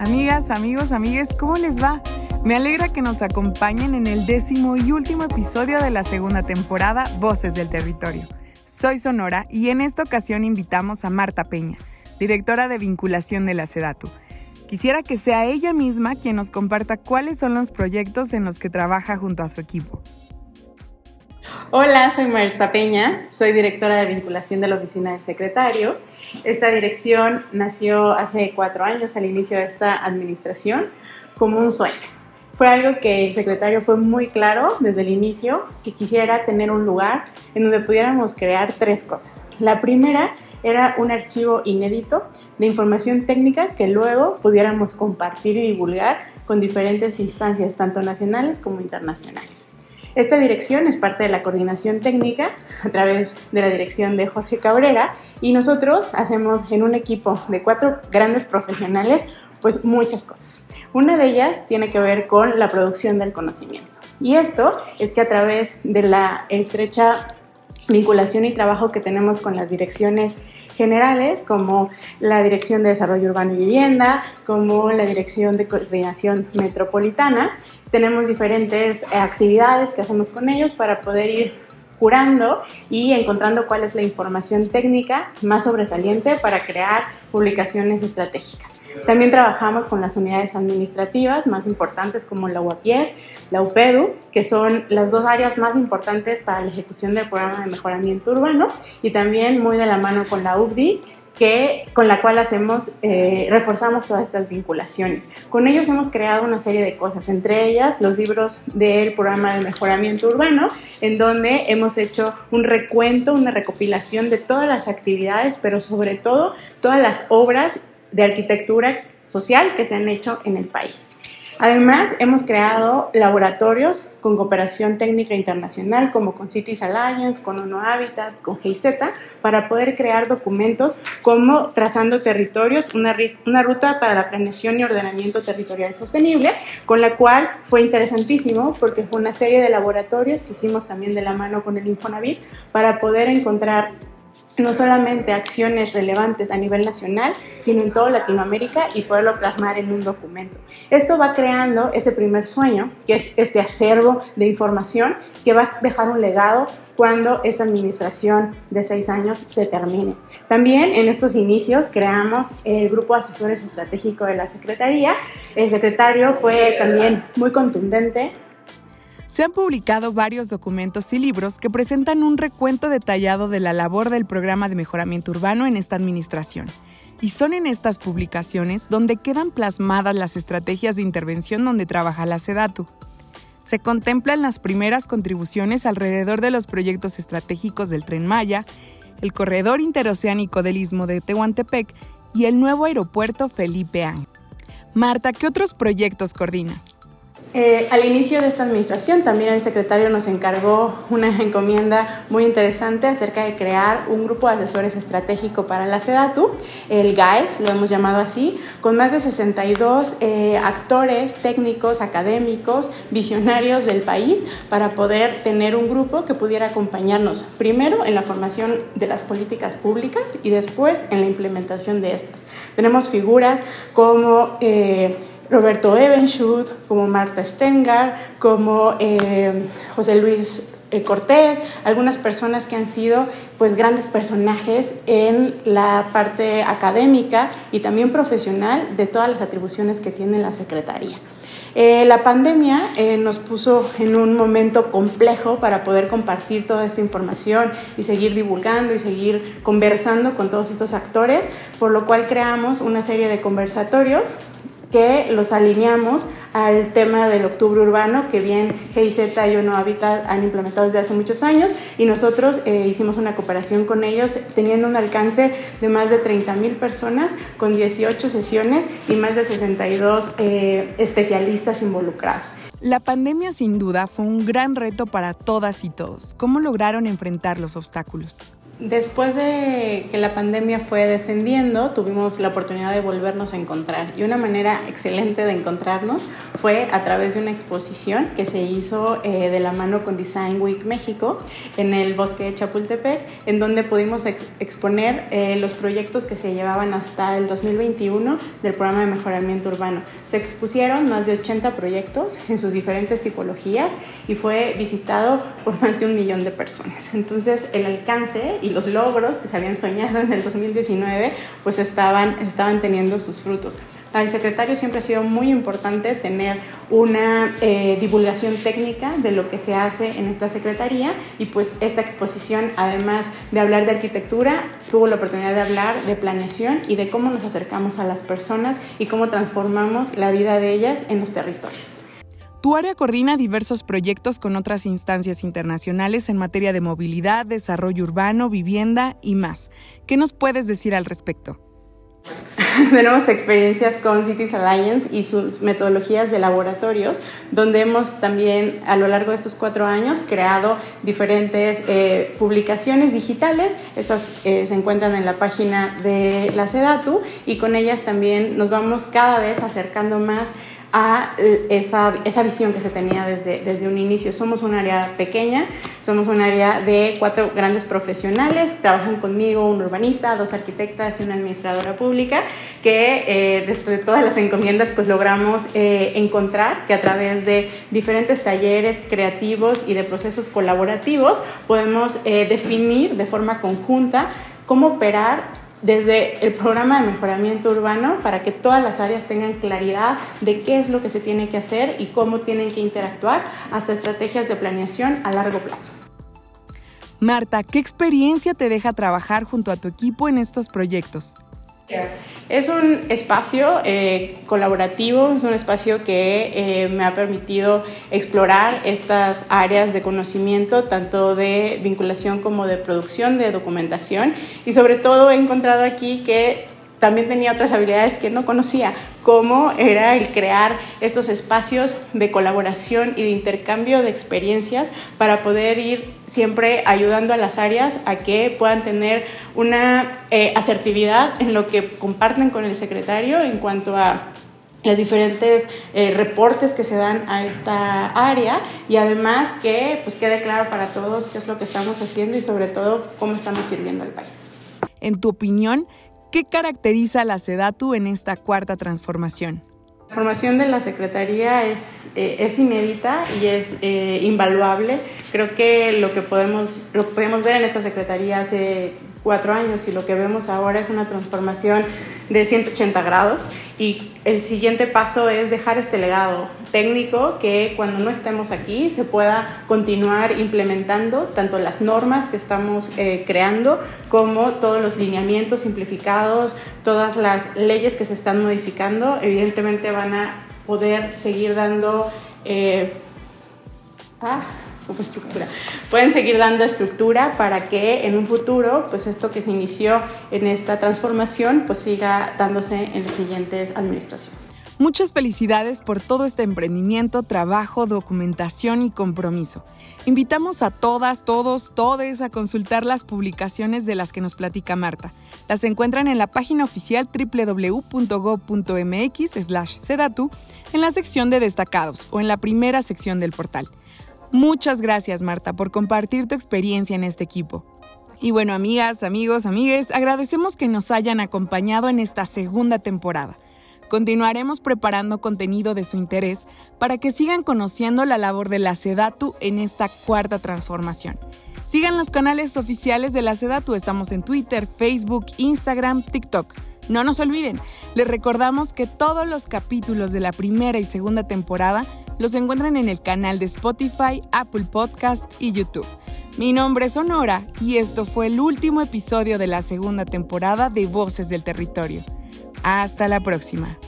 Amigas, amigos, amigues, ¿cómo les va? Me alegra que nos acompañen en el décimo y último episodio de la segunda temporada Voces del Territorio. Soy Sonora y en esta ocasión invitamos a Marta Peña, directora de vinculación de la SEDATU. Quisiera que sea ella misma quien nos comparta cuáles son los proyectos en los que trabaja junto a su equipo. Hola, soy Marta Peña, soy directora de vinculación de la oficina del secretario. Esta dirección nació hace cuatro años al inicio de esta administración como un sueño. Fue algo que el secretario fue muy claro desde el inicio, que quisiera tener un lugar en donde pudiéramos crear tres cosas. La primera era un archivo inédito de información técnica que luego pudiéramos compartir y divulgar con diferentes instancias, tanto nacionales como internacionales. Esta dirección es parte de la coordinación técnica a través de la dirección de Jorge Cabrera y nosotros hacemos en un equipo de cuatro grandes profesionales pues muchas cosas. Una de ellas tiene que ver con la producción del conocimiento. Y esto es que a través de la estrecha vinculación y trabajo que tenemos con las direcciones generales como la Dirección de Desarrollo Urbano y Vivienda, como la Dirección de Coordinación Metropolitana. Tenemos diferentes actividades que hacemos con ellos para poder ir curando y encontrando cuál es la información técnica más sobresaliente para crear publicaciones estratégicas. También trabajamos con las unidades administrativas más importantes como la UAPIER, la UPEDU, que son las dos áreas más importantes para la ejecución del programa de mejoramiento urbano y también muy de la mano con la UBDI, que, con la cual hacemos, eh, reforzamos todas estas vinculaciones. Con ellos hemos creado una serie de cosas, entre ellas los libros del programa de mejoramiento urbano, en donde hemos hecho un recuento, una recopilación de todas las actividades, pero sobre todo todas las obras de arquitectura social que se han hecho en el país. Además, hemos creado laboratorios con cooperación técnica internacional, como con Cities Alliance, con ONU Habitat, con GIZ, para poder crear documentos como Trazando Territorios, una, una ruta para la planeación y ordenamiento territorial sostenible, con la cual fue interesantísimo porque fue una serie de laboratorios que hicimos también de la mano con el Infonavit para poder encontrar no solamente acciones relevantes a nivel nacional, sino en toda Latinoamérica y poderlo plasmar en un documento. Esto va creando ese primer sueño, que es este acervo de información que va a dejar un legado cuando esta administración de seis años se termine. También en estos inicios creamos el grupo de asesores estratégico de la Secretaría. El secretario fue también muy contundente se han publicado varios documentos y libros que presentan un recuento detallado de la labor del programa de mejoramiento urbano en esta administración. Y son en estas publicaciones donde quedan plasmadas las estrategias de intervención donde trabaja la SEDATU. Se contemplan las primeras contribuciones alrededor de los proyectos estratégicos del Tren Maya, el corredor interoceánico del Istmo de Tehuantepec y el nuevo aeropuerto Felipe Ángel. Marta, ¿qué otros proyectos coordinas? Eh, al inicio de esta administración también el secretario nos encargó una encomienda muy interesante acerca de crear un grupo de asesores estratégico para la SEDATU, el GAES, lo hemos llamado así, con más de 62 eh, actores, técnicos, académicos, visionarios del país para poder tener un grupo que pudiera acompañarnos primero en la formación de las políticas públicas y después en la implementación de estas. Tenemos figuras como... Eh, Roberto Evenschut, como Marta Stengar, como eh, José Luis eh, Cortés, algunas personas que han sido pues grandes personajes en la parte académica y también profesional de todas las atribuciones que tiene la Secretaría. Eh, la pandemia nos puso en un momento complejo para poder compartir toda esta información y seguir divulgando y seguir conversando con todos estos actores, por lo cual creamos una serie de conversatorios que los alineamos al tema del octubre urbano que bien GIZ y UNO Habitat han implementado desde hace muchos años y nosotros eh, hicimos una cooperación con ellos teniendo un alcance de más de 30 mil personas con 18 sesiones y más de 62 eh, especialistas involucrados. La pandemia sin duda fue un gran reto para todas y todos. ¿Cómo lograron enfrentar los obstáculos? Después de que la pandemia fue descendiendo, tuvimos la oportunidad de volvernos a encontrar y una manera excelente de encontrarnos fue a través de una exposición que se hizo eh, de la mano con Design Week México en el bosque de Chapultepec, en donde pudimos exponer eh, los proyectos que se llevaban hasta el 2021 del programa de mejoramiento urbano. Se expusieron más de 80 proyectos en sus diferentes tipologías y fue visitado por más de un millón de personas. Entonces el alcance y los logros que se habían soñado en el 2019 pues estaban, estaban teniendo sus frutos. Para el secretario siempre ha sido muy importante tener una eh, divulgación técnica de lo que se hace en esta secretaría y pues esta exposición, además de hablar de arquitectura, tuvo la oportunidad de hablar de planeación y de cómo nos acercamos a las personas y cómo transformamos la vida de ellas en los territorios. Tu área coordina diversos proyectos con otras instancias internacionales en materia de movilidad, desarrollo urbano, vivienda y más. ¿Qué nos puedes decir al respecto? tenemos experiencias con Cities Alliance y sus metodologías de laboratorios, donde hemos también a lo largo de estos cuatro años creado diferentes eh, publicaciones digitales. Estas eh, se encuentran en la página de la SEDATU y con ellas también nos vamos cada vez acercando más a esa, esa, visión que se tenía desde, desde un inicio. Somos un área pequeña, somos un área de cuatro grandes profesionales, trabajan conmigo un urbanista, dos arquitectas y una administradora pública, que eh, después de todas las encomiendas pues logramos eh, encontrar que a través de diferentes talleres creativos y de procesos colaborativos podemos eh, definir de forma conjunta cómo operar desde el programa de mejoramiento urbano para que todas las áreas tengan claridad de qué es lo que se tiene que hacer y cómo tienen que interactuar, hasta estrategias de planeación a largo plazo. Marta, ¿qué experiencia te deja trabajar junto a tu equipo en estos proyectos? Es un espacio eh, colaborativo, es un espacio que eh, me ha permitido explorar estas áreas de conocimiento, tanto de vinculación como de producción, de documentación, y sobre todo he encontrado aquí que también tenía otras habilidades que no conocía, como era el crear estos espacios de colaboración y de intercambio de experiencias para poder ir siempre ayudando a las áreas a que puedan tener una eh, asertividad en lo que comparten con el secretario en cuanto a los diferentes eh, reportes que se dan a esta área y además que pues quede claro para todos qué es lo que estamos haciendo y sobre todo cómo estamos sirviendo al país. En tu opinión, ¿Qué caracteriza a la SEDATU en esta cuarta transformación? La formación de la Secretaría es, eh, inédita y es eh, invaluable. Creo que lo que, podemos, lo que podemos ver en esta Secretaría hace cuatro años y lo que vemos ahora es una transformación de 180 grados. Y el siguiente paso es dejar este legado técnico que cuando no estemos aquí se pueda continuar implementando tanto las normas que estamos eh, creando como todos los lineamientos simplificados, todas las leyes que se están modificando, evidentemente van a poder seguir dando... Eh, ah, estructura. Pueden seguir dando estructura para que en un futuro, pues esto que se inició en esta transformación, pues siga dándose en las siguientes administraciones. Muchas felicidades por todo este emprendimiento, trabajo, documentación y compromiso. Invitamos a todas, todos, todes a consultar las publicaciones de las que nos platica Marta. Las encuentran en la página oficial www.go.mx/sedatu en la sección de destacados o en la primera sección del portal. Muchas gracias Marta por compartir tu experiencia en este equipo. Y bueno, amigas, amigos, amigues, agradecemos que nos hayan acompañado en esta segunda temporada. Continuaremos preparando contenido de su interés para que sigan conociendo la labor de la SEDATU en esta cuarta transformación. Sigan los canales oficiales de la SEDATU, estamos en Twitter, Facebook, Instagram, TikTok. No nos olviden, les recordamos que todos los capítulos de la primera y segunda temporada los encuentran en el canal de Spotify, Apple Podcast y YouTube. Mi nombre es Honora y esto fue el último episodio de la segunda temporada de Voces del Territorio. Hasta la próxima.